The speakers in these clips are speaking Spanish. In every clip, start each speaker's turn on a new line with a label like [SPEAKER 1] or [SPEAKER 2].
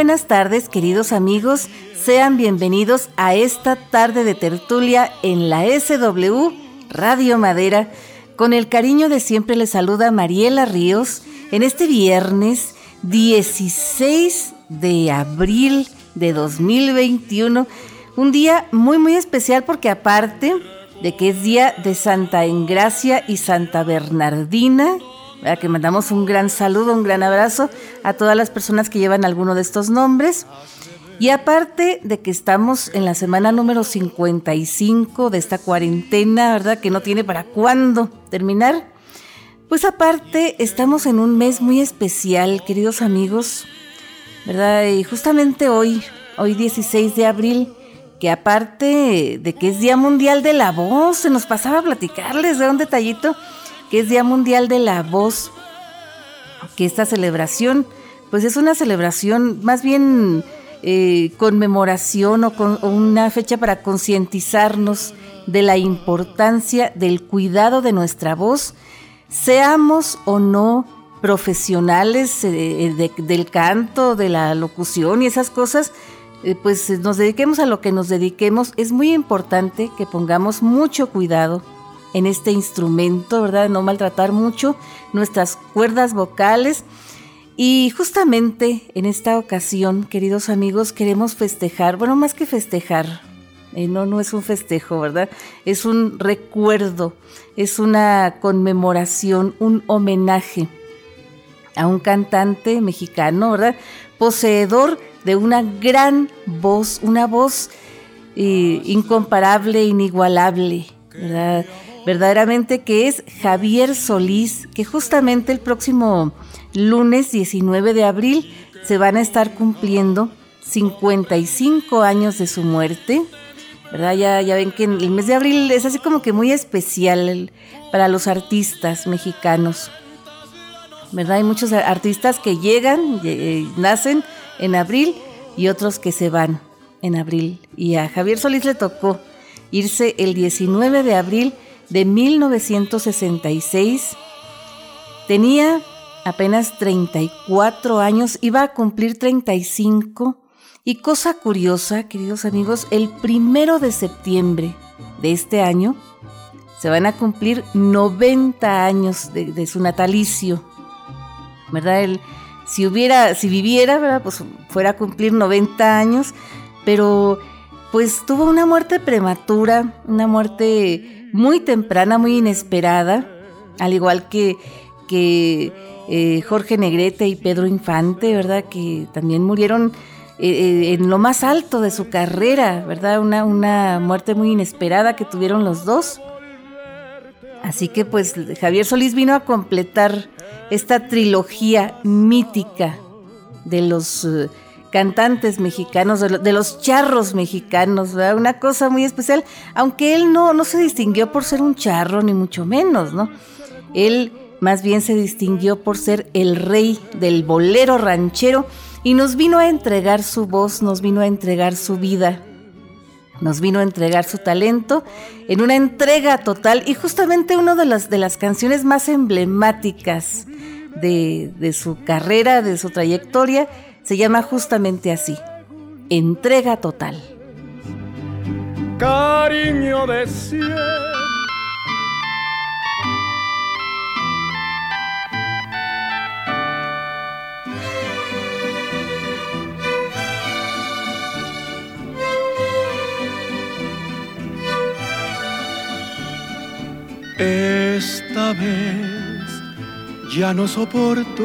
[SPEAKER 1] Buenas tardes, queridos amigos. Sean bienvenidos a esta tarde de tertulia en la SW Radio Madera. Con el cariño de siempre les saluda Mariela Ríos en este viernes 16 de abril de 2021. Un día muy muy especial porque aparte de que es día de Santa Engracia y Santa Bernardina, que mandamos un gran saludo, un gran abrazo a todas las personas que llevan alguno de estos nombres. Y aparte de que estamos en la semana número 55 de esta cuarentena, ¿verdad? Que no tiene para cuándo terminar. Pues aparte estamos en un mes muy especial, queridos amigos, ¿verdad? Y justamente hoy, hoy 16 de abril, que aparte de que es Día Mundial de la Voz, se nos pasaba a platicarles de un detallito que es Día Mundial de la Voz, que esta celebración, pues es una celebración más bien eh, conmemoración o, una fecha para concientizarnos de la importancia del cuidado de nuestra voz, seamos o no profesionales eh, del canto, de la locución y esas cosas, eh, pues nos dediquemos a lo que nos dediquemos, es muy importante que pongamos mucho cuidado en este instrumento, ¿verdad? No maltratar mucho nuestras cuerdas vocales. Y justamente en esta ocasión, queridos amigos, queremos festejar, bueno, más que festejar, eh, no, no es un festejo, ¿verdad? Es un recuerdo, es una conmemoración, un homenaje a un cantante mexicano, ¿verdad? Poseedor de una gran voz, una voz eh, incomparable, inigualable, ¿verdad? Verdaderamente que es Javier Solís, que justamente el próximo lunes 19 de abril se van a estar cumpliendo 55 años de su muerte. ¿Verdad? Ya, ya ven que el mes de abril es así como que muy especial para los artistas mexicanos. ¿Verdad? Hay muchos artistas que llegan, eh, nacen en abril y otros que se van en abril. Y a Javier Solís le tocó irse el 19 de abril de 1966. Tenía apenas 34 años, iba a cumplir 35. Y cosa curiosa, queridos amigos, el primero de septiembre de este año se van a cumplir 90 años de, su natalicio. ¿Verdad? si hubiera, si viviera, ¿verdad? Pues fuera a cumplir 90 años, pero pues tuvo una muerte prematura, una muerte muy temprana, muy inesperada, al igual que, que eh, Jorge Negrete y Pedro Infante, ¿verdad? Que también murieron eh, eh, en lo más alto de su carrera, ¿verdad? Una, una muerte muy inesperada que tuvieron los dos. Así que pues Javier Solís vino a completar esta trilogía mítica de los cantantes mexicanos, de, los charros mexicanos, una cosa muy especial, aunque él no, no se distinguió por ser un charro, ni mucho menos, ¿no? Él más bien se distinguió por ser el rey del bolero ranchero y nos vino a entregar su voz, nos vino a entregar su vida, nos vino a entregar su talento en una entrega total y justamente una de las, de las canciones más emblemáticas de, de su carrera, de su trayectoria, se llama justamente así, entrega total.
[SPEAKER 2] Cariño de Esta vez ya no soporto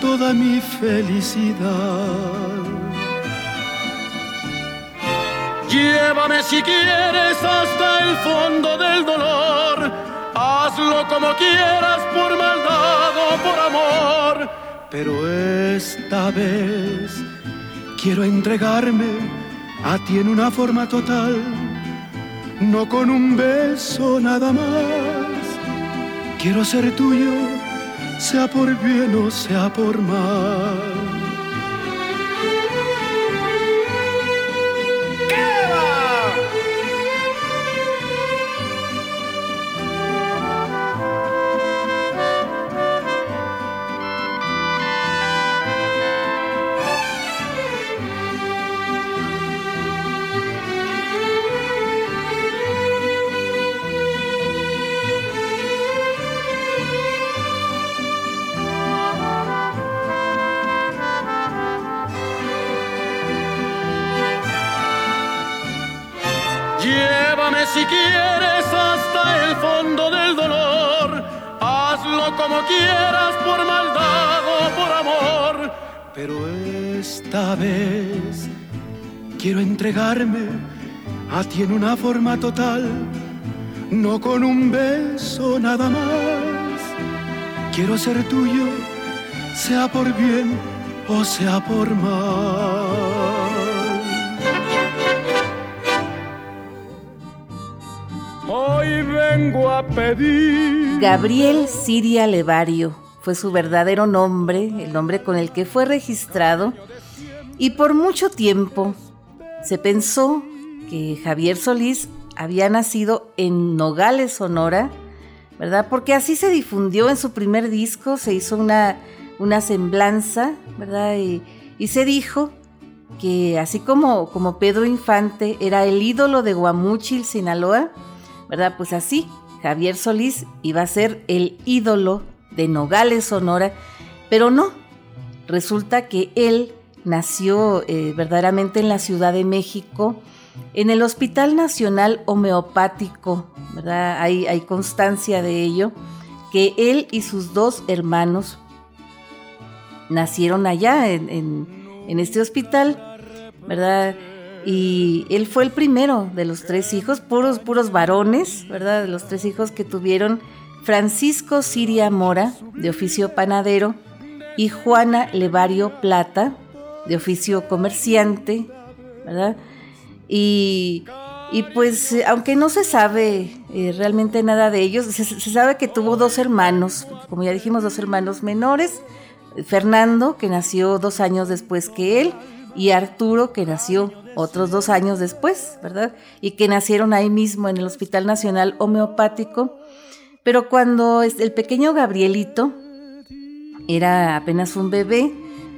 [SPEAKER 2] toda mi felicidad. Llévame si quieres hasta el fondo del dolor. Hazlo como quieras por maldad o por amor. Pero esta vez quiero entregarme a ti en una forma total, no con un beso nada más. Quiero ser tuyo, sea por bien o sea por mal. Entregarme a ti en una forma total, no con un beso nada más. Quiero ser tuyo, sea por bien o sea por mal. Hoy vengo a pedir.
[SPEAKER 1] Gabriel Siria Levario fue su verdadero nombre, el nombre con el que fue registrado, y por mucho tiempo se pensó que Javier Solís había nacido en Nogales, Sonora, ¿verdad? Porque así se difundió en su primer disco, se hizo una, una semblanza, ¿verdad? Y, se dijo que así como, como Pedro Infante era el ídolo de Guamúchil, Sinaloa, ¿verdad? Pues así, Javier Solís iba a ser el ídolo de Nogales, Sonora, pero no, resulta que él nació eh, verdaderamente en la Ciudad de México, en el Hospital Nacional Homeopático, ¿verdad? Hay, constancia de ello, que él y sus dos hermanos nacieron allá en, en, en este hospital, ¿verdad? y él fue el primero de los tres hijos, puros, puros varones, ¿verdad? De los tres hijos que tuvieron Francisco Siria Mora, de oficio panadero, y Juana Levario Plata, de oficio comerciante, ¿verdad? Y, pues, aunque no se sabe eh, realmente nada de ellos, se, se sabe que tuvo dos hermanos, como ya dijimos, dos hermanos menores, Fernando, que nació dos años después que él, y Arturo, que nació otros dos años después, ¿verdad? Y que nacieron ahí mismo en el Hospital Nacional Homeopático. Pero cuando el pequeño Gabrielito era apenas un bebé,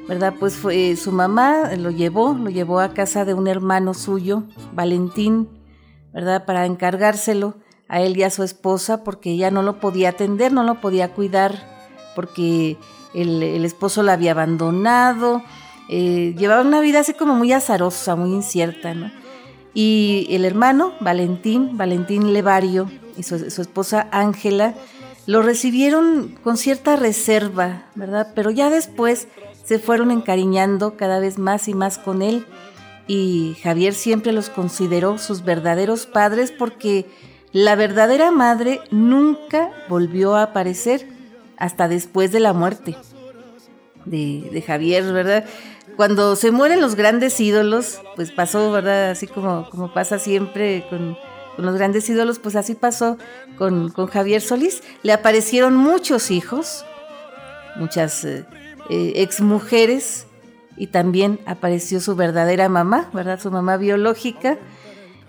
[SPEAKER 1] ¿verdad? Pues fue, su mamá lo llevó, lo llevó a casa de un hermano suyo, Valentín, ¿verdad? Para encargárselo a él y a su esposa, porque ella no lo podía atender, no lo podía cuidar, porque el, esposo la había abandonado, eh, llevaba una vida así como muy azarosa, muy incierta, ¿no? Y el hermano, Valentín, Valentín Levario, y su, esposa Ángela, lo recibieron con cierta reserva, ¿verdad? Pero ya después se fueron encariñando cada vez más y más con él y Javier siempre los consideró sus verdaderos padres porque la verdadera madre nunca volvió a aparecer hasta después de la muerte de, de Javier, ¿verdad? cuando se mueren los grandes ídolos, pues pasó, ¿verdad? Así como, como pasa siempre con, los grandes ídolos, pues así pasó con, Javier Solís. Le aparecieron muchos hijos, muchas eh, eh, exmujeres, y también apareció su verdadera mamá, ¿verdad? Su mamá biológica,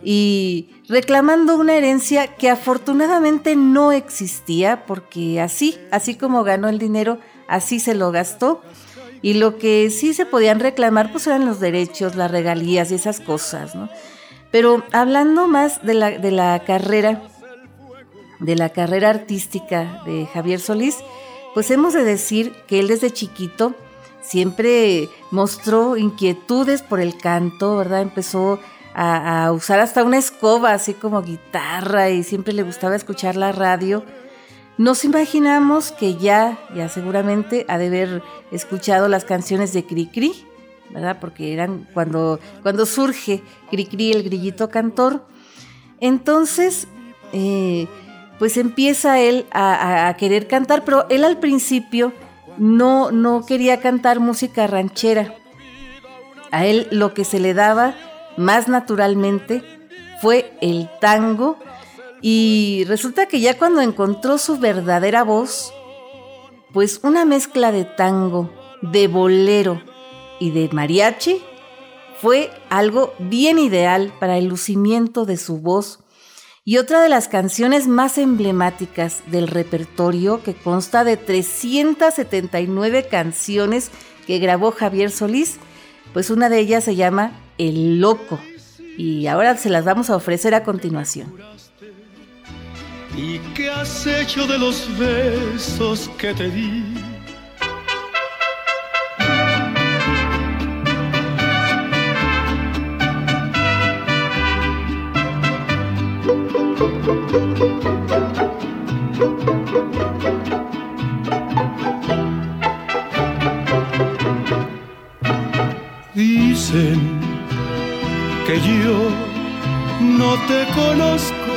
[SPEAKER 1] y reclamando una herencia que afortunadamente no existía, porque así, así como ganó el dinero, así se lo gastó y lo que sí se podían reclamar pues eran los derechos, las regalías y esas cosas, ¿no? Pero hablando más de la, de la carrera, de la carrera artística de Javier Solís, pues hemos de decir que él desde chiquito siempre mostró inquietudes por el canto, ¿verdad? Empezó a, usar hasta una escoba, así como guitarra, y siempre le gustaba escuchar la radio. Nos imaginamos que ya, ya seguramente ha de haber escuchado las canciones de Cricri, ¿verdad? Porque eran cuando, cuando surge Cricri, el grillito cantor. Entonces, eh, pues empieza él a, querer cantar, pero él al principio no, no quería cantar música ranchera. A él lo que se le daba más naturalmente fue el tango y resulta que ya cuando encontró su verdadera voz, pues una mezcla de tango, de bolero y de mariachi fue algo bien ideal para el lucimiento de su voz y otra de las canciones más emblemáticas del repertorio que consta de 379 canciones que grabó Javier Solís, pues una de ellas se llama El Loco y ahora se las vamos a ofrecer a continuación.
[SPEAKER 2] ¿Y qué has hecho de los besos que te di? Yo no te conozco,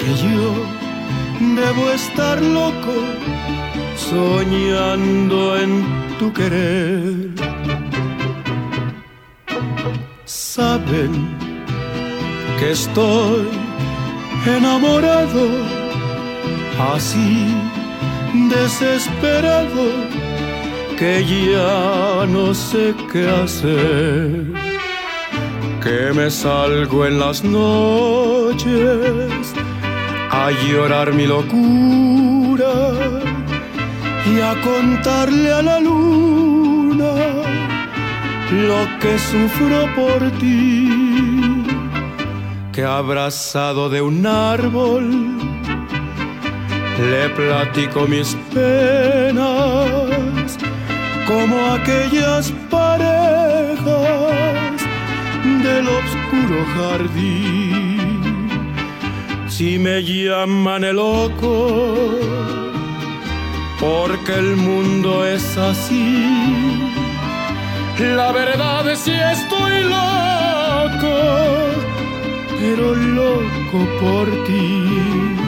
[SPEAKER 2] que yo debo estar loco soñando en tu querer. Saben que estoy enamorado, así desesperado, que ya no sé qué hacer, que me salgo en las noches a llorar mi locura y a contarle a la luna lo que sufro por ti, que abrazado de un árbol le platico mis penas como aquellas del oscuro jardín. Si me llaman el loco, porque el mundo es así. La verdad es que estoy loco, pero loco por ti.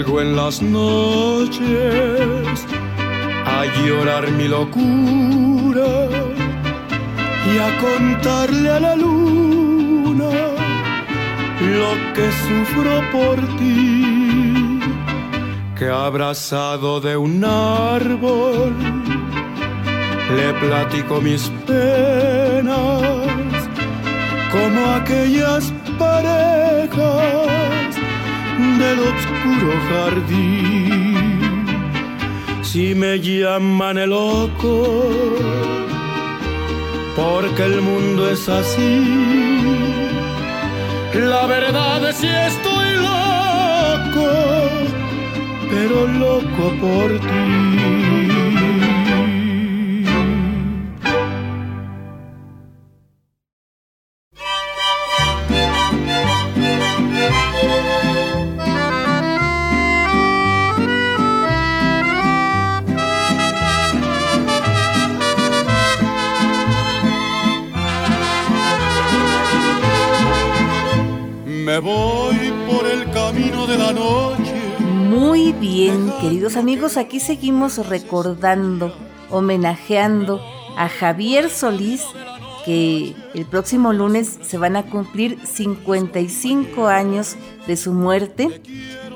[SPEAKER 2] Salgo en las noches a llorar mi locura y a contarle a la luna lo que sufro por ti, que abrazado de un árbol le platico mis penas como aquellas parejas del oscuro jardín. Si me llaman el loco, porque el mundo es así. La verdad es que estoy loco, pero loco por ti.
[SPEAKER 1] Amigos, aquí seguimos recordando, homenajeando a Javier Solís, que el próximo lunes se van a cumplir 55 años de su muerte,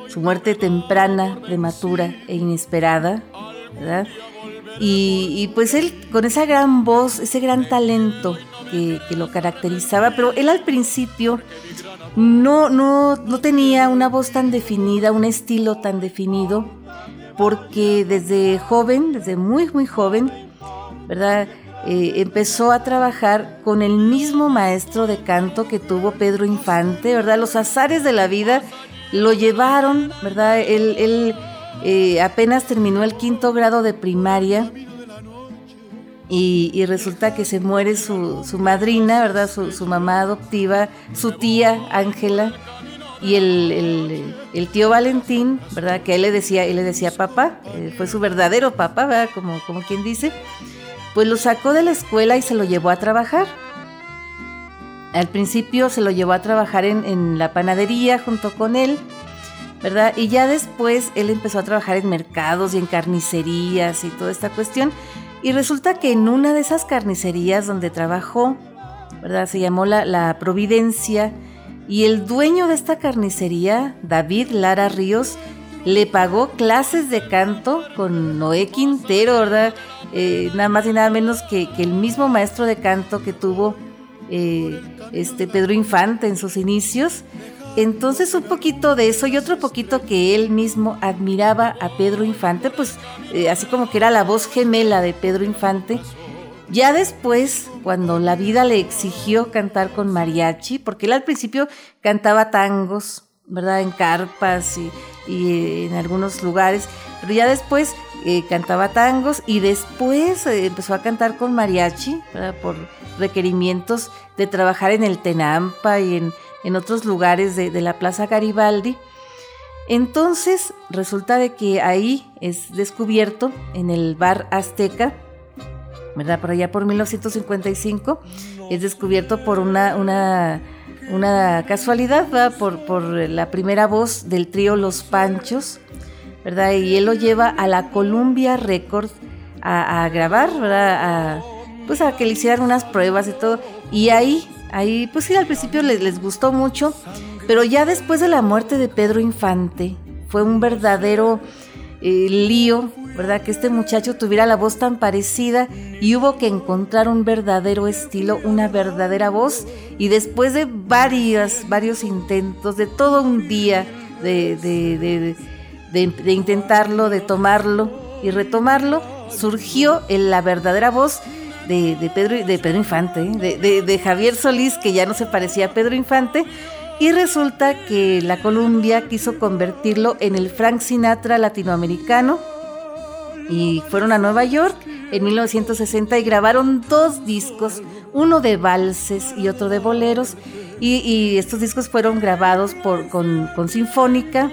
[SPEAKER 1] su muerte temprana, prematura e inesperada, y pues él con esa gran voz, ese gran talento que, que lo caracterizaba, pero él al principio no, no, no tenía una voz tan definida, un estilo tan definido, porque desde joven, desde muy, muy joven, ¿verdad? Eh, empezó a trabajar con el mismo maestro de canto que tuvo Pedro Infante, ¿verdad? Los azares de la vida lo llevaron, ¿verdad? Él, él eh, apenas terminó el quinto grado de primaria y, y resulta que se muere su, su madrina, ¿verdad? Su, su, mamá adoptiva, su tía Ángela y el, tío Valentín, ¿verdad? Que él le decía, él le decía papá, eh, fue su verdadero papá, ¿verdad? Como, quien dice. pues lo sacó de la escuela y se lo llevó a trabajar. Al principio se lo llevó a trabajar en, la panadería junto con él, ¿verdad? Y ya después él empezó a trabajar en mercados y en carnicerías y toda esta cuestión. Y resulta que en una de esas carnicerías donde trabajó, ¿verdad? Se llamó la, la Providencia. Y el dueño de esta carnicería, David Lara Ríos, le pagó clases de canto con Noé Quintero, ¿verdad? Eh, nada más y nada menos que, el mismo maestro de canto que tuvo eh, este Pedro Infante en sus inicios. Entonces un poquito de eso y otro poquito que él mismo admiraba a Pedro Infante, pues eh, así como que era la voz gemela de Pedro Infante. Ya después, cuando la vida le exigió cantar con mariachi, porque él al principio cantaba tangos, ¿verdad? En carpas y, en algunos lugares, pero ya después eh, cantaba tangos y después eh, empezó a cantar con mariachi por requerimientos de trabajar en el Tenampa y en, en otros lugares de, de, la Plaza Garibaldi. Entonces resulta de que ahí es descubierto en el bar Azteca, ¿verdad? Por allá por 1955, es descubierto por una, una una casualidad, ¿verdad? Por, por la primera voz del trío Los Panchos, ¿verdad? Y él lo lleva a la Columbia Records a, grabar, ¿verdad? A, pues a que le hicieran unas pruebas y todo. Y ahí, ahí, pues sí, al principio les, les gustó mucho, pero ya después de la muerte de Pedro Infante, fue un verdadero eh, lío ¿verdad? Que este muchacho tuviera la voz tan parecida y hubo que encontrar un verdadero estilo, una verdadera voz. Y después de varios, varios intentos, de todo un día de, de, intentarlo, de tomarlo y retomarlo, surgió la verdadera voz de, Pedro, de Pedro Infante, ¿eh? de Javier Solís, que ya no se parecía a Pedro Infante. Y resulta que la Columbia quiso convertirlo en el Frank Sinatra latinoamericano y fueron a Nueva York en 1960 y grabaron dos discos, uno de valses y otro de boleros. Y, estos discos fueron grabados con, Sinfónica,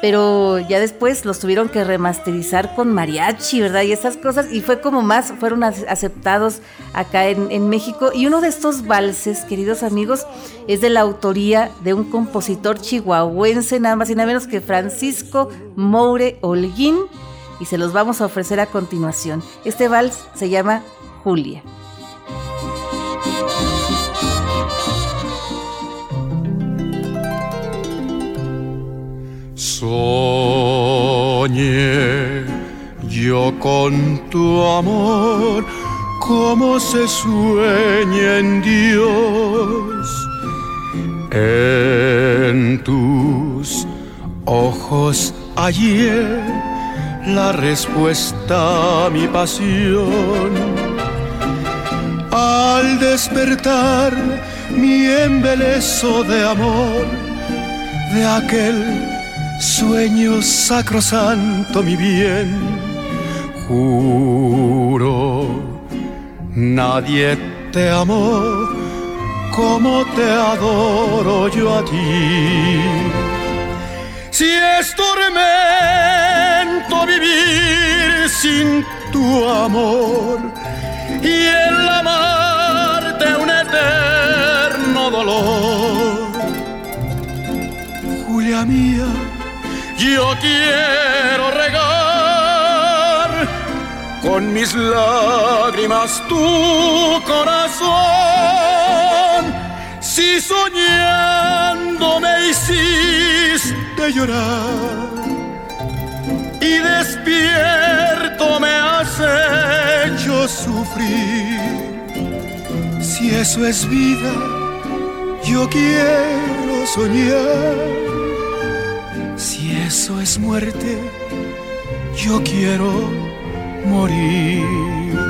[SPEAKER 1] pero ya después los tuvieron que remasterizar con mariachi, ¿verdad? Y esas cosas, y fue como más, fueron aceptados acá en, México. Y uno de estos valses, queridos amigos, es de la autoría de un compositor chihuahuense, nada más y nada menos que Francisco Moure Holguín y se los vamos a ofrecer a continuación. Este vals se llama Julia.
[SPEAKER 2] Soñé yo con tu amor como se sueña en Dios. En tus ojos ayer la respuesta a mi pasión. Al despertar mi embeleso de amor, de aquel sueño sacrosanto, mi bien, juro, nadie te amó como te adoro yo a ti. Si es tormento vivir sin tu amor y el amarte un eterno dolor. Julia mía, yo quiero regar con mis lágrimas tu corazón. Si soñando me hiciste llorar y despierto me has hecho sufrir. Si eso es vida, yo quiero soñar. Eso es muerte, yo quiero morir.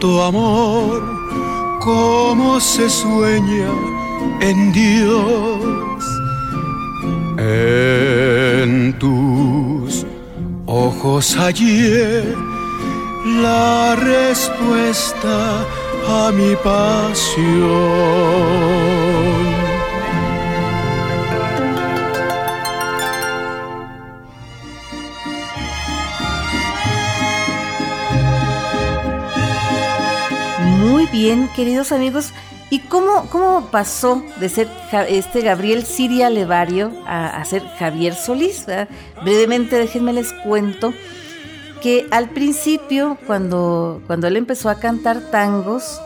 [SPEAKER 2] Tonto amor, como se sueña en Dios. En tus ojos hallé la respuesta a mi pasión.
[SPEAKER 1] Bien, queridos amigos. ¿Y cómo, cómo pasó de ser este Gabriel Siria Levario a, ser Javier Solís? Brevemente, déjenme les cuento que al principio, cuando, cuando él empezó a cantar tangos,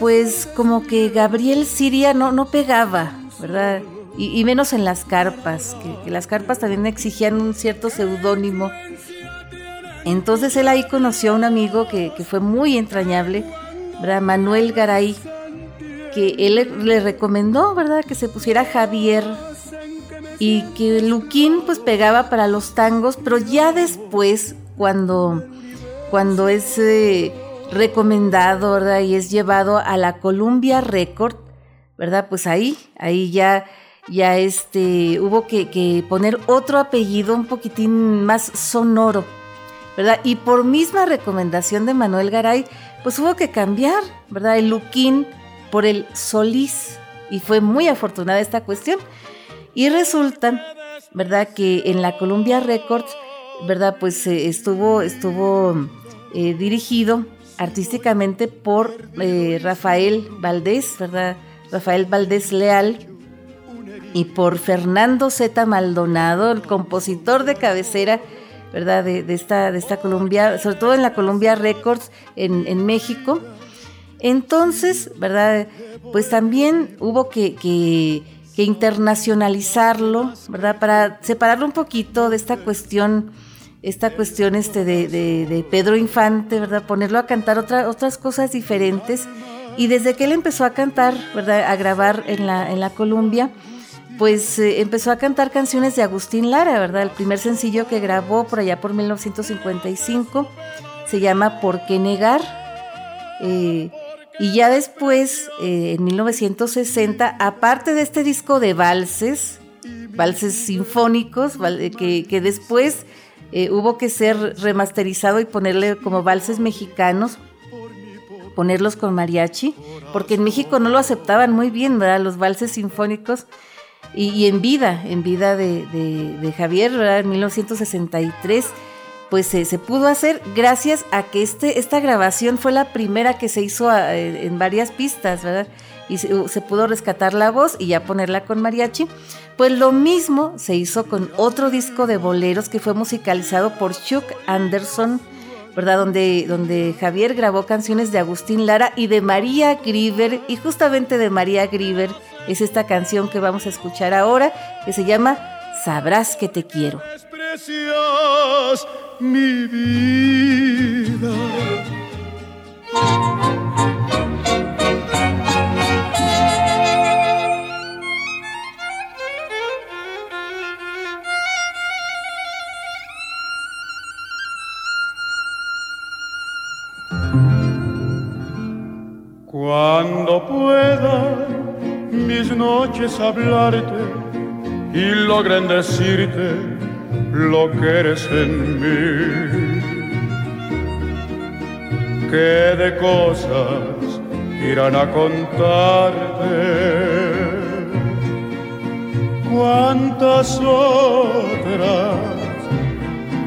[SPEAKER 1] pues como que Gabriel Siria no, no pegaba, ¿verdad? Y, menos en las carpas, que, las carpas también exigían un cierto seudónimo. Entonces él ahí conoció a un amigo que, que fue muy entrañable, Manuel Garay, que él le recomendó, ¿verdad? Que se pusiera Javier y que Luquín pues pegaba para los tangos, pero ya después, cuando, cuando es eh, recomendado, ¿verdad? Y es llevado a la Columbia Record, ¿verdad? Pues ahí, ahí ya, ya este, hubo que, que poner otro apellido un poquitín más sonoro, ¿verdad? Y por misma recomendación de Manuel Garay, pues hubo que cambiar, ¿verdad? El Luquín por el Solís. Y fue muy afortunada esta cuestión. Y resulta, ¿verdad? Que en la Columbia Records, ¿verdad? Pues eh, estuvo, estuvo eh, dirigido artísticamente por eh, Rafael Valdés, ¿verdad? Rafael Valdés Leal y por Fernando Z. Maldonado, el compositor de cabecera ¿verdad? De, esta, de esta Columbia, sobre todo en la Columbia Records en, México. Entonces, ¿verdad? Pues también hubo que, internacionalizarlo, ¿verdad? Para separarlo un poquito de esta cuestión, esta cuestión este de, de, Pedro Infante, ¿verdad? Ponerlo a cantar otra, otras cosas diferentes. Y desde que él empezó a cantar, ¿verdad? A grabar en la, en la Columbia, pues eh, empezó a cantar canciones de Agustín Lara, ¿verdad? El primer sencillo que grabó por allá por 1955 se llama ¿Por qué negar? Eh, y ya después, eh, en 1960, aparte de este disco de valses, valses sinfónicos, que, que después hubo que ser remasterizado y ponerle como valses mexicanos, ponerlos con mariachi, porque en México no lo aceptaban muy bien, ¿verdad? Los valses sinfónicos y, en vida, en vida de, Javier, en 1963, pues se pudo hacer gracias a que este, esta grabación fue la primera que se hizo eh, en varias pistas, ¿verdad? Y se, pudo rescatar la voz y ya ponerla con mariachi. Pues lo mismo se hizo con otro disco de boleros que fue musicalizado por Chuck Anderson, ¿verdad? Donde, donde Javier grabó canciones de Agustín Lara y de María Grieber, y justamente de María Grieber es esta canción que vamos a escuchar ahora, que se llama Sabrás que te quiero.
[SPEAKER 2] mi vida. Cuando pueda mis noches hablarte y logren decirte lo que eres en mí. Que de cosas irán a contarte, cuántas otras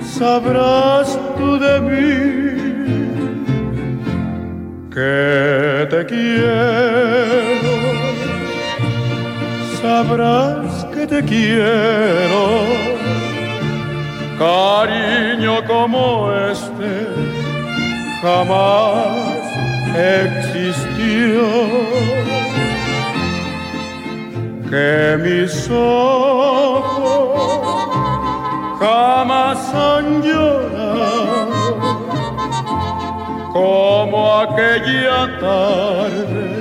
[SPEAKER 2] sabrás tú de mí. Que te quiero sabrás que te quiero. Cariño como este jamás existió. Que mis ojos jamás han llorado como aquella tarde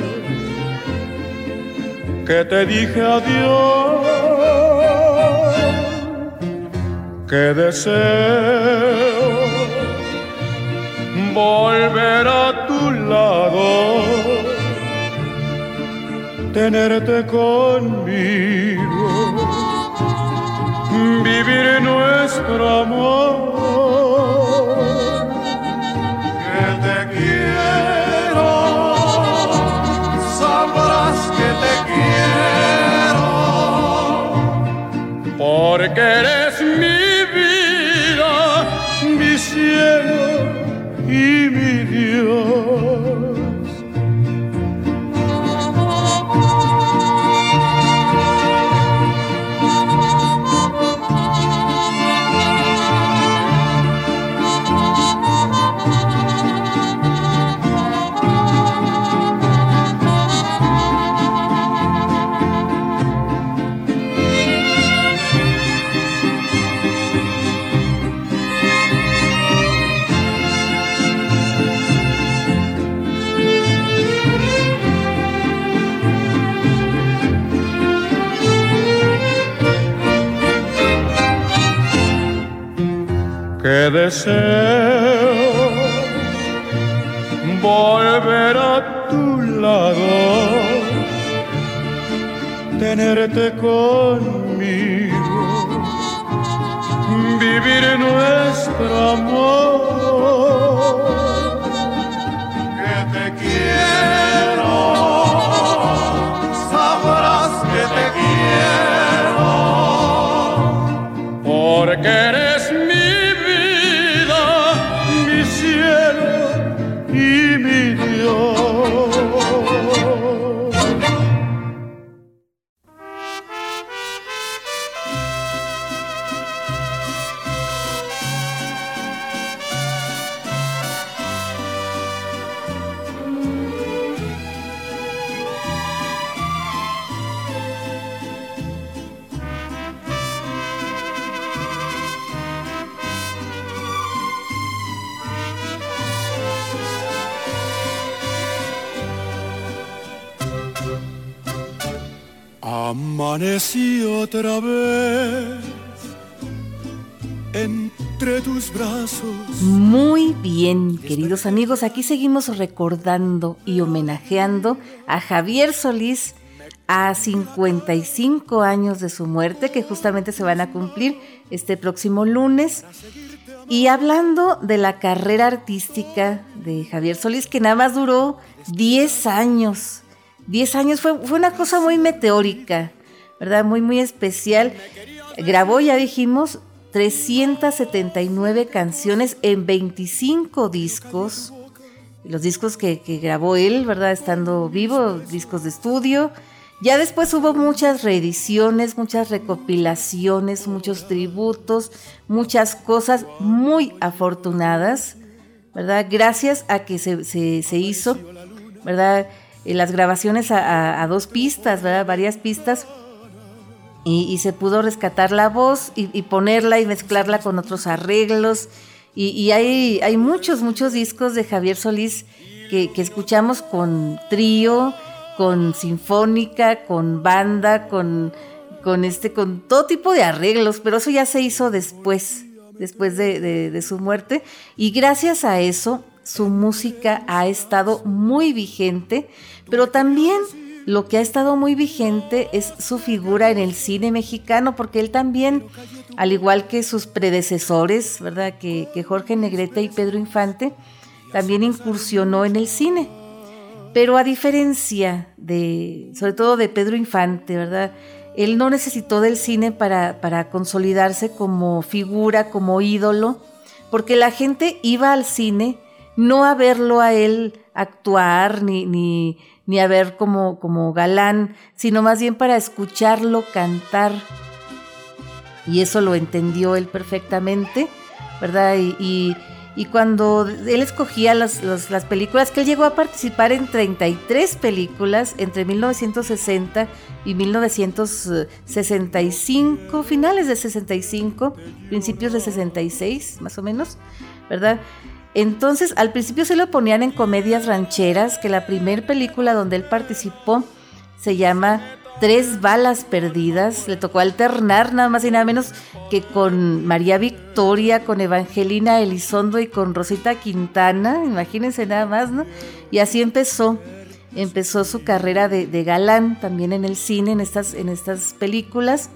[SPEAKER 2] que te dije adiós, que deseo volver a tu lado, tenerte conmigo, vivir nuestro amor, quiero, porque deseo volver a tu lado, tenerte conmigo, vivir nuestro amor, entre tus brazos.
[SPEAKER 1] Muy bien, queridos amigos, aquí seguimos recordando y homenajeando a Javier Solís a 55 años de su muerte, que justamente se van a cumplir este próximo lunes. Y hablando de la carrera artística de Javier Solís, que nada más duró 10 años. 10 años fue, fue una cosa muy meteórica. ¿Verdad? Muy, muy especial. Grabó, ya dijimos, 379 canciones en 25 discos. Los discos que, grabó él, ¿verdad? Estando vivo, discos de estudio. Ya después hubo muchas reediciones, muchas recopilaciones, muchos tributos, muchas cosas muy afortunadas, ¿verdad? Gracias a que se, hizo, ¿verdad? Eh, las grabaciones a, a, dos pistas, ¿verdad? Varias pistas y, se pudo rescatar la voz y, ponerla y mezclarla con otros arreglos. Y, hay, hay muchos, muchos discos de Javier Solís que, escuchamos con trío, con sinfónica, con banda, con, con, este, con todo tipo de arreglos, pero eso ya se hizo después, después de su muerte. Y gracias a eso, su música ha estado muy vigente, pero también lo que ha estado muy vigente es su figura en el cine mexicano, porque él también, al igual que sus predecesores, ¿verdad? Que, Jorge Negrete y Pedro Infante, también incursionó en el cine. Pero a diferencia de, sobre todo de Pedro Infante, ¿verdad? Él no necesitó del cine para, para consolidarse como figura, como ídolo, porque la gente iba al cine no a verlo a él actuar ni, ni, ni a ver como, como galán, sino más bien para escucharlo cantar. Y eso lo entendió él perfectamente, ¿verdad? Y, cuando él escogía las, las, películas, que él llegó a participar en 33 películas entre 1960 y 1965, finales de 65, principios de 66, más o menos, ¿verdad? Entonces, al principio se lo ponían en comedias rancheras, que la primera película donde él participó se llama Tres balas perdidas. Le tocó alternar nada más y nada menos que con María Victoria, con Evangelina Elizondo y con Rosita Quintana. Imagínense nada más, ¿no? Y así empezó. Empezó su carrera de, galán también en el cine, en estas, en estas películas.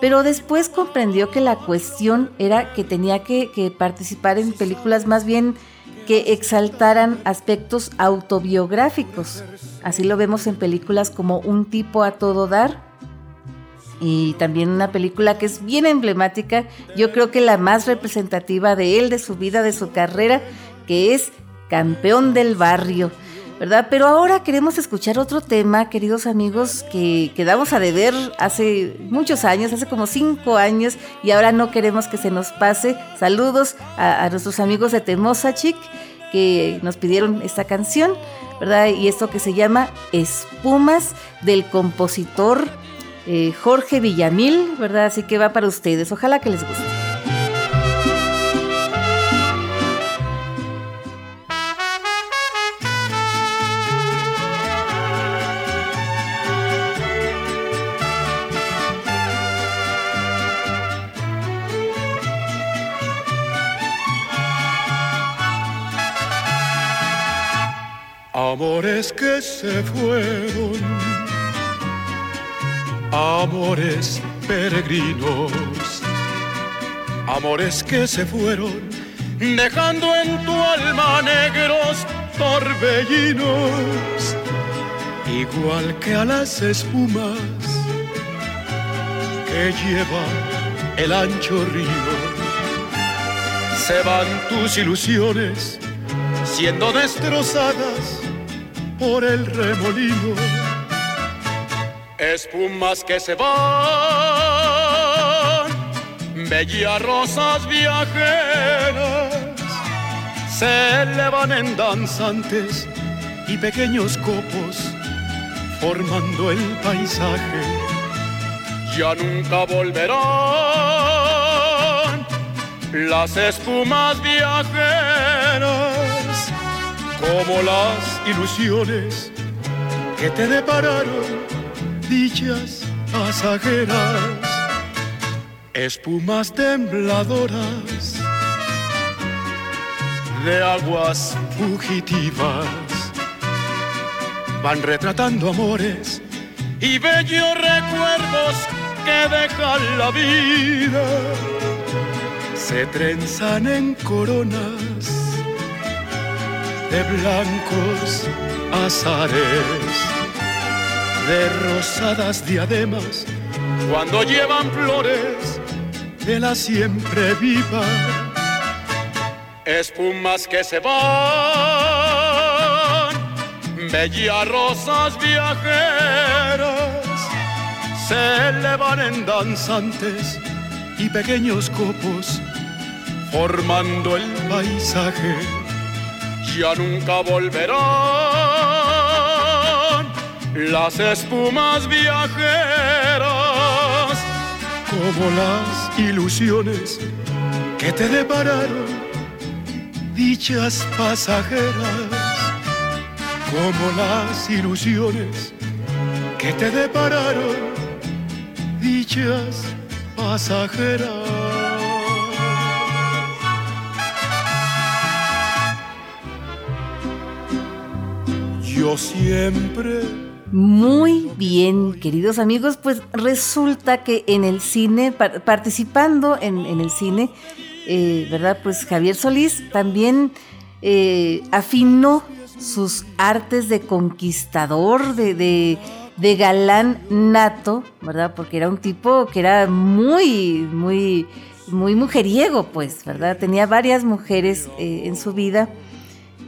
[SPEAKER 1] Pero después comprendió que la cuestión era que tenía que, participar en películas más bien que exaltaran aspectos autobiográficos. Así lo vemos en películas como Un tipo a todo dar y también una película que es bien emblemática, yo creo que la más representativa de él, de su vida, de su carrera, que es Campeón del Barrio. ¿Verdad? Pero ahora queremos escuchar otro tema, queridos amigos, que quedamos a deber hace muchos años, hace como cinco años, y ahora no queremos que se nos pase. Saludos a, nuestros amigos de Temosa Chic que nos pidieron esta canción, ¿verdad? Y esto que se llama Espumas del compositor eh, Jorge Villamil, ¿verdad? Así que va para ustedes. Ojalá que les guste.
[SPEAKER 2] Amores que se fueron, amores peregrinos, amores que se fueron, dejando en tu alma negros torbellinos, igual que a las espumas que lleva el ancho río. Se van tus ilusiones siendo destrozadas por el remolino. Espumas que se van, bellas rosas viajeras, se elevan en danzantes y pequeños copos, formando el paisaje. Ya nunca volverán las espumas viajeras como las ilusiones que te depararon dichas pasajeras, espumas tembladoras de aguas fugitivas, van retratando amores y bellos recuerdos que dejan la vida, se trenzan en coronas de blancos azares, de rosadas diademas, cuando llevan flores de la siempre viva, espumas que se van, bellas rosas viajeras, se elevan en danzantes y pequeños copos, formando el paisaje ya nunca volverán las espumas viajeras como las ilusiones que te depararon dichas pasajeras como las ilusiones que te depararon dichas pasajeras siempre.
[SPEAKER 1] Muy bien, queridos amigos, pues resulta que en el cine, participando en, el cine, eh, ¿verdad? Pues Javier Solís también eh, afinó sus artes de conquistador, de, de, galán nato, ¿verdad? Porque era un tipo que era muy, muy, muy mujeriego, pues, ¿verdad? Tenía varias mujeres eh, en su vida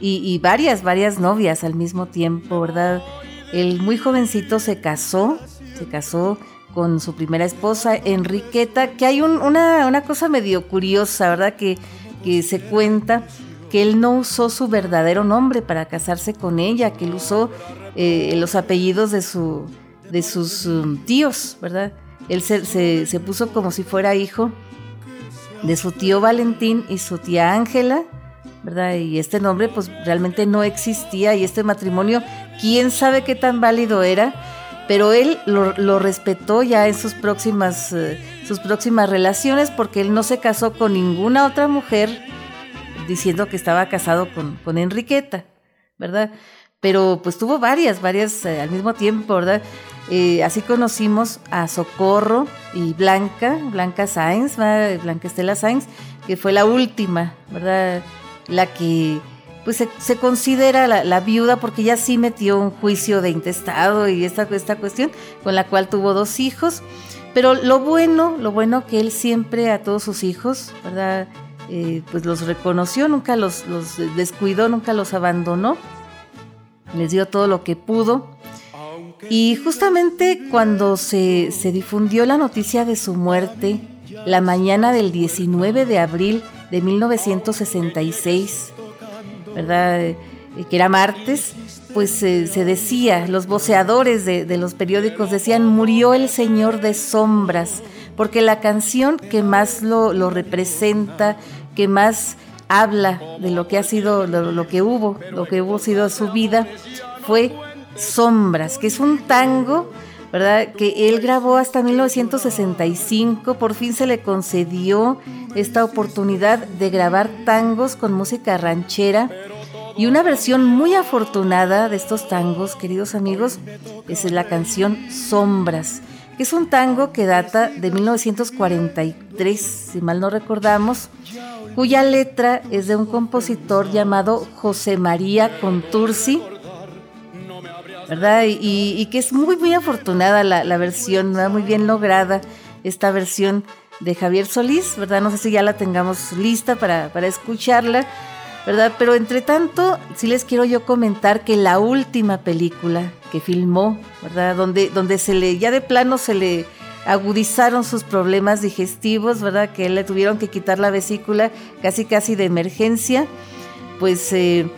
[SPEAKER 1] y, varias, varias novias al mismo tiempo, ¿verdad? El muy jovencito se casó, se casó con su primera esposa, Enriqueta, que hay una, cosa medio curiosa, ¿verdad? Que, que se cuenta que él no usó su verdadero nombre para casarse con ella, que él usó eh, los apellidos de, su, de sus um, tíos, ¿verdad? Él se, se, puso como si fuera hijo de su tío Valentín y su tía Ángela, ¿verdad? Y este nombre pues realmente no existía y este matrimonio, quién sabe qué tan válido era, pero él lo, respetó ya en sus próximas, eh, sus próximas relaciones porque él no se casó con ninguna otra mujer diciendo que estaba casado con, Enriqueta, ¿verdad? Pero pues tuvo varias, varias eh, al mismo tiempo, ¿verdad? Eh, así conocimos a Socorro y Blanca, Blanca Sáenz, Blanca Estela Sáenz, que fue la última, ¿verdad? La que pues se, considera la, viuda porque ella sí metió un juicio de intestado y esta, esta cuestión, con la cual tuvo dos hijos. Pero lo bueno, lo bueno que él siempre a todos sus hijos, ¿verdad? Eh, pues los reconoció, nunca los, los descuidó, nunca los abandonó, les dio todo lo que pudo. Y justamente cuando se, se difundió la noticia de su muerte, la mañana del 19 de abril de 1966, ¿verdad? Eh, que era martes, pues eh, se decía, los voceadores de, los periódicos decían, murió el Señor de Sombras, porque la canción que más lo, representa, que más habla de lo que ha sido, lo, que hubo, lo que hubo sido su vida, fue Sombras, que es un tango, ¿verdad? Que él grabó hasta 1965, por fin se le concedió esta oportunidad de grabar tangos con música ranchera y una versión muy afortunada de estos tangos, queridos amigos, es la canción Sombras, que es un tango que data de 1943, si mal no recordamos, cuya letra es de un compositor llamado José María Contursi, ¿verdad? Y, que es muy, muy afortunada la, versión, muy bien lograda esta versión de Javier Solís, ¿verdad? No sé si ya la tengamos lista para, para escucharla. ¿verdad? Pero entre tanto, sí les quiero yo comentar que la última película que filmó, ¿verdad? Donde, donde se le, ya de plano se le agudizaron sus problemas digestivos, ¿verdad? Que le tuvieron que quitar la vesícula casi casi de emergencia, pues eh,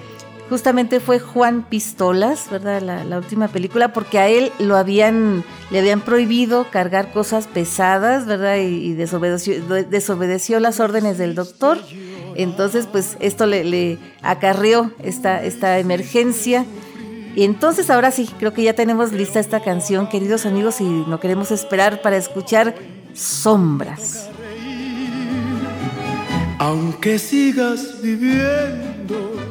[SPEAKER 1] justamente fue Juan Pistolas, ¿verdad? La, última película, porque a él lo habían, le habían prohibido cargar cosas pesadas, ¿verdad? Y, desobedeció, las órdenes del doctor. Entonces, pues esto le, acarrió esta, esta emergencia. Y entonces ahora sí, creo que ya tenemos lista esta canción, queridos amigos, y no queremos esperar para escuchar Sombras.
[SPEAKER 2] Aunque sigas viviendo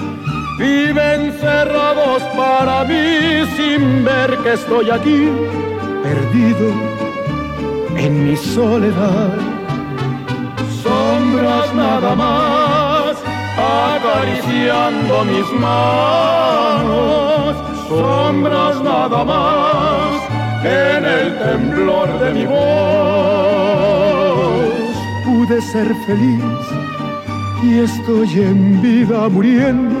[SPEAKER 2] viven cerrados para mí sin ver que estoy aquí, perdido en mi soledad. Sombras nada más, acariciando mis manos, sombras nada más, en el temblor de mi voz. Pude ser feliz y estoy en vida muriendo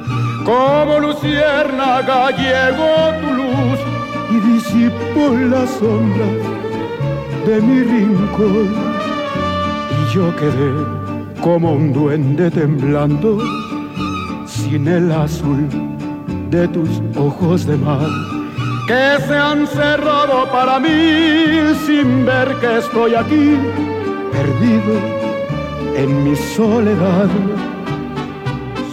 [SPEAKER 2] Como luciérnaga llegó tu luz y disipó las sombras de mi rincón. Y yo quedé como un duende temblando sin el azul de tus ojos de mar que se han cerrado para mí sin ver que estoy aquí perdido en mi soledad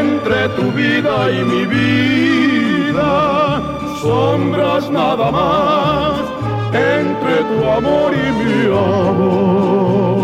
[SPEAKER 2] entre tu vida y mi vida. Sombras nada más entre tu amor y mi amor.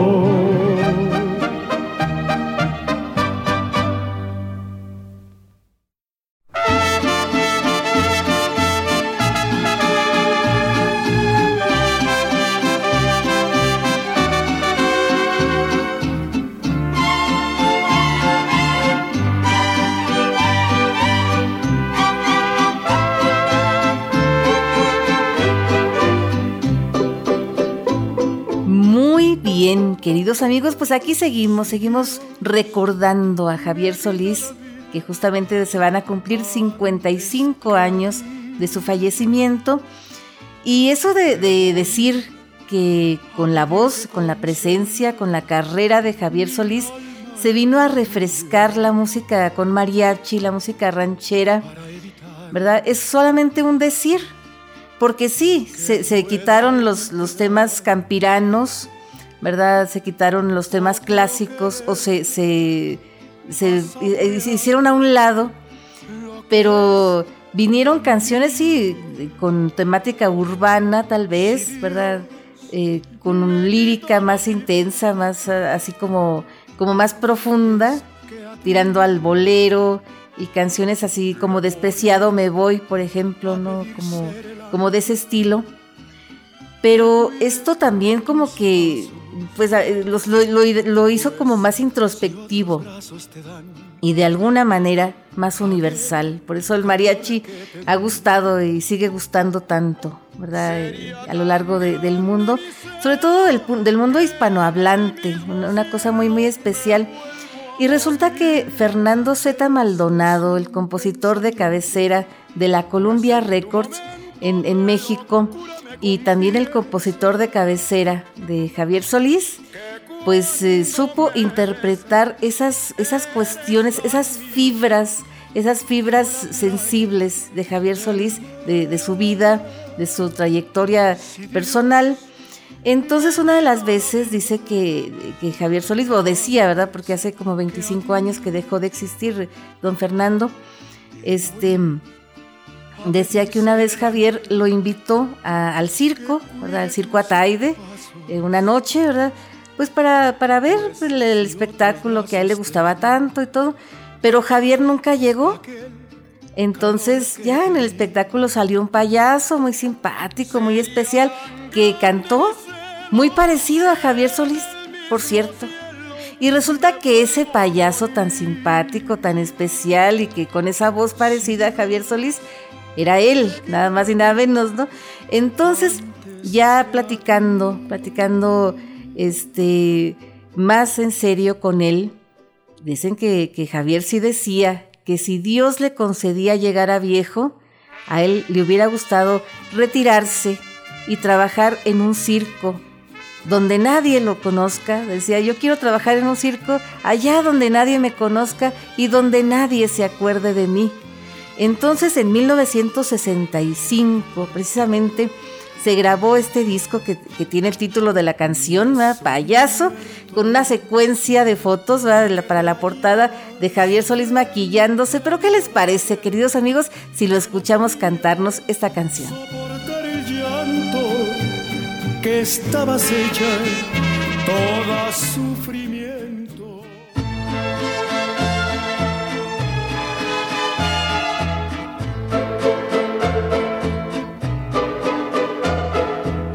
[SPEAKER 1] Amigos, pues aquí seguimos, seguimos recordando a Javier Solís, que justamente se van a cumplir 55 años de su fallecimiento. Y eso de, decir que con la voz, con la presencia, con la carrera de Javier Solís, se vino a refrescar la música con mariachi, la música ranchera, ¿verdad? Es solamente un decir, porque sí, se, quitaron los, los temas campiranos, ¿verdad? Se quitaron los temas clásicos o se, se, hicieron a un lado, pero vinieron canciones, sí, con temática urbana tal vez, ¿verdad? Eh, con lírica más intensa, más así como, como más profunda, tirando al bolero y canciones así como Despreciado me voy, por ejemplo, ¿no? Como, como de ese estilo. Pero esto también como que pues eh, lo, hizo como más introspectivo y de alguna manera más universal. Por eso el mariachi ha gustado y sigue gustando tanto, ¿verdad? Eh, a lo largo del mundo, sobre todo del, del mundo hispanohablante, una, cosa muy, muy especial. Y resulta que Fernando Z. Maldonado, el compositor de cabecera de la Columbia Records en, México, y también el compositor de cabecera de Javier Solís, pues eh, supo interpretar esas, esas cuestiones, esas fibras, esas fibras sensibles de Javier Solís, de, su vida, de su trayectoria personal. Entonces una de las veces dice que, que, Javier Solís, o decía, ¿verdad? Porque hace como 25 años que dejó de existir don Fernando, este decía que una vez Javier lo invitó al circo. Al circo Ataide, eh, una noche, ¿verdad? Pues para, para ver el, espectáculo que a él le gustaba tanto y todo. Pero Javier nunca llegó. Entonces ya en el espectáculo salió un payaso muy simpático, muy especial, que cantó muy parecido a Javier Solís, por cierto. Y resulta que ese payaso tan simpático, tan especial y que con esa voz parecida a Javier Solís, era él, nada más y nada menos, ¿no? Entonces, ya platicando, platicando este, más en serio con él, dicen que, que Javier sí decía que si Dios le concedía llegar a viejo, a él le hubiera gustado retirarse y trabajar en un circo donde nadie lo conozca. Decía, yo quiero trabajar en un circo allá donde nadie me conozca y donde nadie se acuerde de mí. Entonces en 1965 precisamente se grabó este disco que, tiene el título de la canción, Payaso, con una secuencia de fotos para la portada de Javier Solís maquillándose. Pero ¿qué les parece, queridos amigos, si lo escuchamos cantarnos esta canción?
[SPEAKER 2] que estabas hecha toda sufrimiento.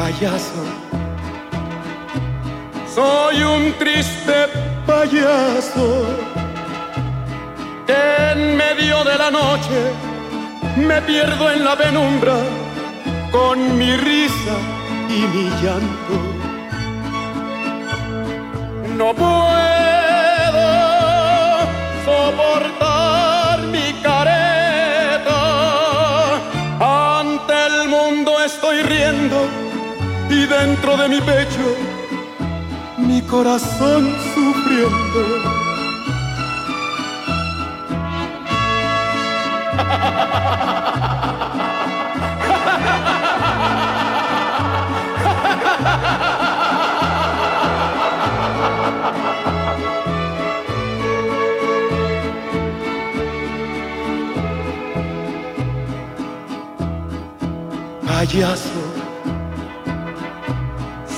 [SPEAKER 2] Payaso, soy un triste payaso que en medio de la noche me pierdo en la penumbra con mi risa y mi llanto. No puedo soportar mi careta. Ante el mundo estoy riendo y dentro de mi pecho mi corazón sufriendo.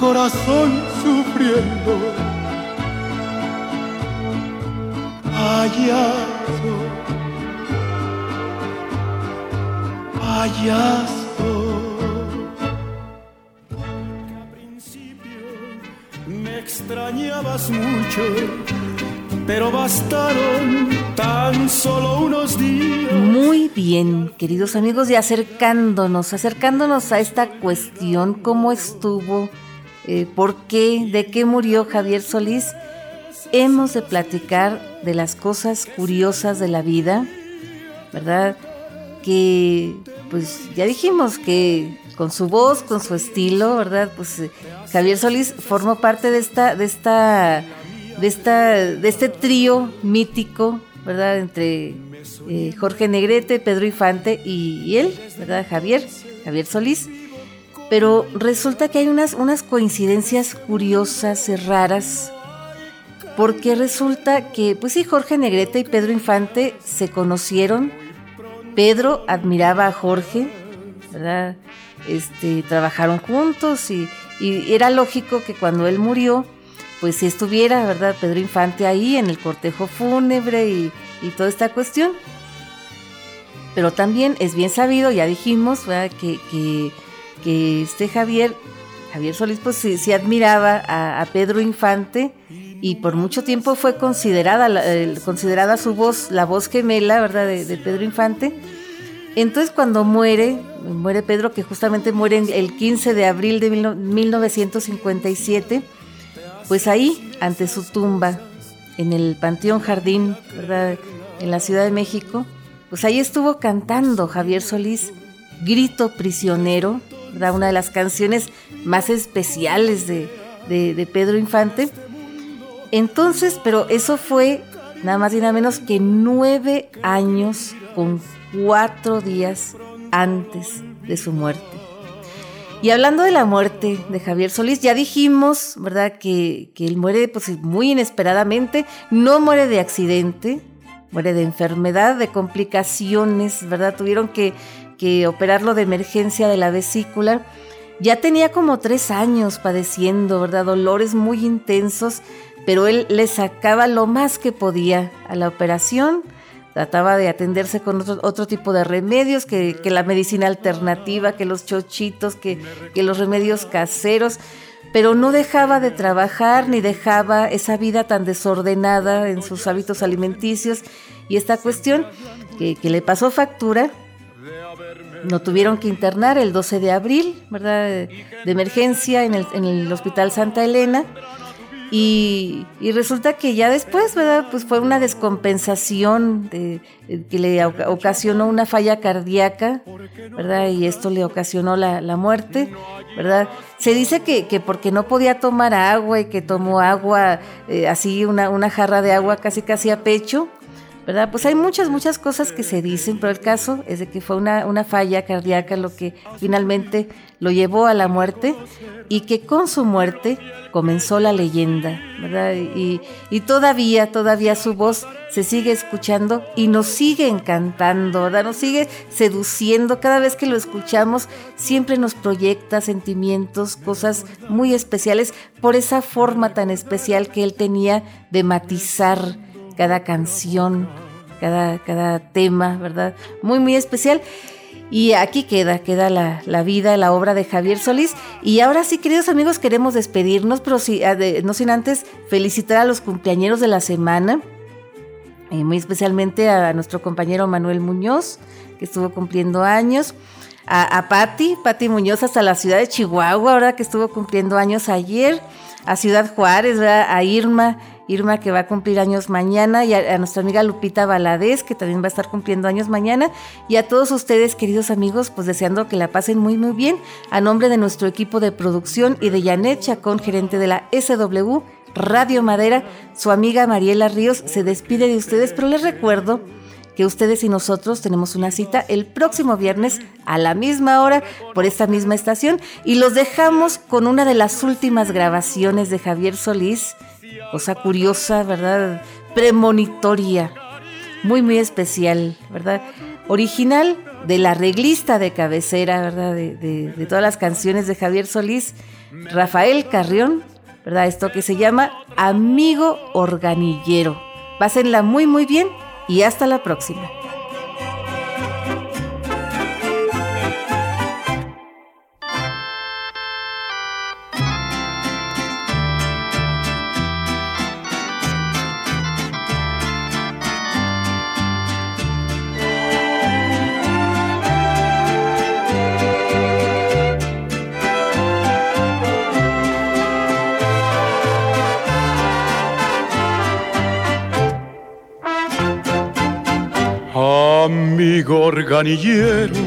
[SPEAKER 2] corazón sufriendo. Payaso, payaso. Me extrañabas mucho, pero bastaron tan solo unos días.
[SPEAKER 1] Muy bien, queridos amigos, y acercándonos, acercándonos a esta cuestión, cómo estuvo, eh, por qué, de qué murió Javier Solís, hemos de platicar de las cosas curiosas de la vida, ¿verdad? Que, pues ya dijimos que con su voz, con su estilo, ¿verdad? Pues eh, Javier Solís formó parte de esta, de esta, de esta, de este trío mítico, ¿verdad? Entre eh, Jorge Negrete, Pedro Infante y, y, él, ¿verdad? Javier, Javier Solís. Pero resulta que hay unas, unas coincidencias curiosas y raras, porque resulta que, pues sí, Jorge Negrete y Pedro Infante se conocieron. Pedro admiraba a Jorge, ¿verdad? Este, trabajaron juntos y, y era lógico que cuando él murió, pues si estuviera, ¿verdad? Pedro Infante ahí en el cortejo fúnebre y, y toda esta cuestión. Pero también es bien sabido, ya dijimos, ¿verdad? Que, que, que este Javier, Javier Solís, pues sí, admiraba a, Pedro Infante y por mucho tiempo fue considerada, considerada su voz, la voz gemela, ¿verdad? De, de Pedro Infante. Entonces cuando muere, muere Pedro, que justamente muere el 15 de abril de 1957, pues ahí, ante su tumba, en el Panteón Jardín, ¿verdad? En la Ciudad de México, pues ahí estuvo cantando Javier Solís, Grito Prisionero, ¿verdad? Una de las canciones más especiales de, de, de Pedro Infante. Entonces, pero eso fue nada más y nada menos que nueve años con cuatro días antes de su muerte. Y hablando de la muerte de Javier Solís, ya dijimos, ¿verdad?, que, que él muere pues, muy inesperadamente, no muere de accidente, muere de enfermedad, de complicaciones, ¿verdad? Tuvieron que, que operarlo de emergencia de la vesícula. Ya tenía como tres años padeciendo, ¿verdad? Dolores muy intensos, pero él le sacaba lo más que podía a la operación trataba de atenderse con otro, otro tipo de remedios, que, que, la medicina alternativa, que los chochitos, que, que, los remedios caseros, pero no dejaba de trabajar ni dejaba esa vida tan desordenada en sus hábitos alimenticios y esta cuestión que, que le pasó factura lo tuvieron que internar el 12 de abril, ¿verdad? De, emergencia en el, en el Hospital Santa Elena. Y, resulta que ya después, ¿verdad? Pues fue una descompensación de, que le ocasionó una falla cardíaca, ¿verdad? Y esto le ocasionó la, muerte, ¿verdad? Se dice que, que, porque no podía tomar agua y que tomó agua, eh, así una, una jarra de agua casi casi a pecho, ¿verdad? Pues hay muchas, muchas cosas que se dicen, pero el caso es de que fue una, una falla cardíaca lo que finalmente lo llevó a la muerte y que con su muerte comenzó la leyenda. Y, y, todavía, todavía su voz se sigue escuchando y nos sigue encantando. Nos sigue seduciendo. Cada vez que lo escuchamos, siempre nos proyecta sentimientos, cosas muy especiales por esa forma tan especial que él tenía de matizar cada canción, cada, cada tema, ¿verdad? Muy, muy especial. Y aquí queda, queda la, la, vida, la obra de Javier Solís. Y ahora sí, queridos amigos, queremos despedirnos, pero sí, no sin antes felicitar a los cumpleañeros de la semana, eh, muy especialmente a nuestro compañero Manuel Muñoz, que estuvo cumpliendo años, a, a Patti, Patti Muñoz hasta la ciudad de Chihuahua, ahora que estuvo cumpliendo años ayer, a Ciudad Juárez, a Irma Irma que va a cumplir años mañana y a, nuestra amiga Lupita Valadez que también va a estar cumpliendo años mañana y a todos ustedes queridos amigos pues deseando que la pasen muy muy bien. A nombre de nuestro equipo de producción y de Janet Chacón gerente de la SW Radio Madera su amiga Mariela Ríos se despide de ustedes pero les recuerdo que ustedes y nosotros tenemos una cita el próximo viernes a la misma hora por esta misma estación y los dejamos con una de las últimas grabaciones de Javier Solís cosa curiosa, ¿verdad? Premonitoria, muy, muy especial, ¿verdad? Original de la reglista de cabecera, ¿verdad? De, todas las canciones de Javier Solís, Rafael Carrión, ¿verdad? Esto que se llama Amigo Organillero. Pásenla muy, muy bien y hasta la próxima.
[SPEAKER 2] Organillero,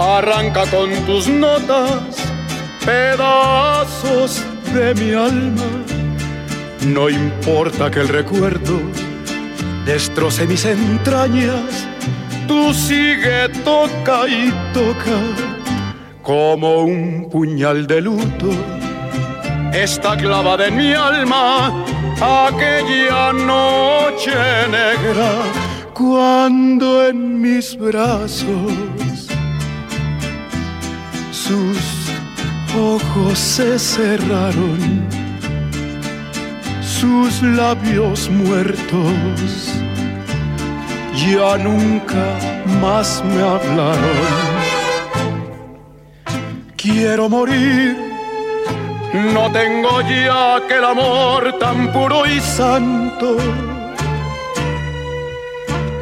[SPEAKER 2] arranca con tus notas pedazos de mi alma. No importa que el recuerdo destroce mis entrañas, tú sigue, toca y toca como un puñal de luto. Está clavada en mi alma aquella noche negra cuando en mis brazos sus ojos se cerraron, sus labios muertos ya nunca más me hablaron. Quiero morir, no tengo ya aquel amor tan puro y santo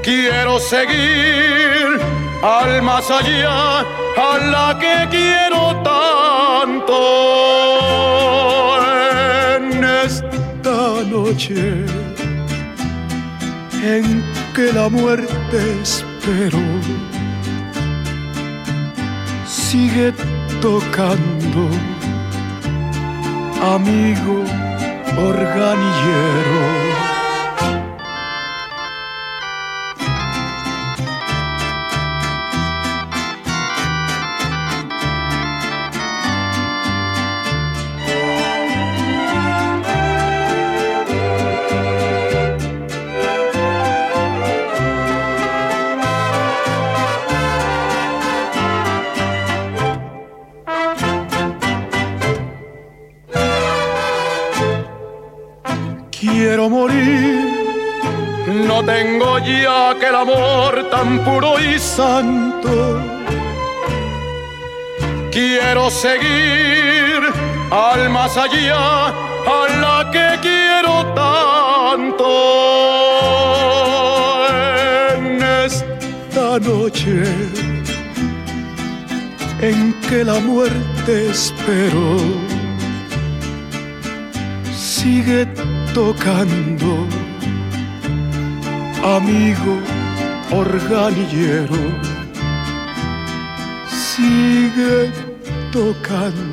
[SPEAKER 2] Quiero seguir al más allá, a la que quiero tanto. En esta noche en que la muerte espero, sigue tocando, amigo organillero. Tan puro y santo. Quiero seguir al más allá, a la que quiero tanto. En esta noche en que la muerte esperó. Sigue tocando, amigo organillero. Sigue tocando,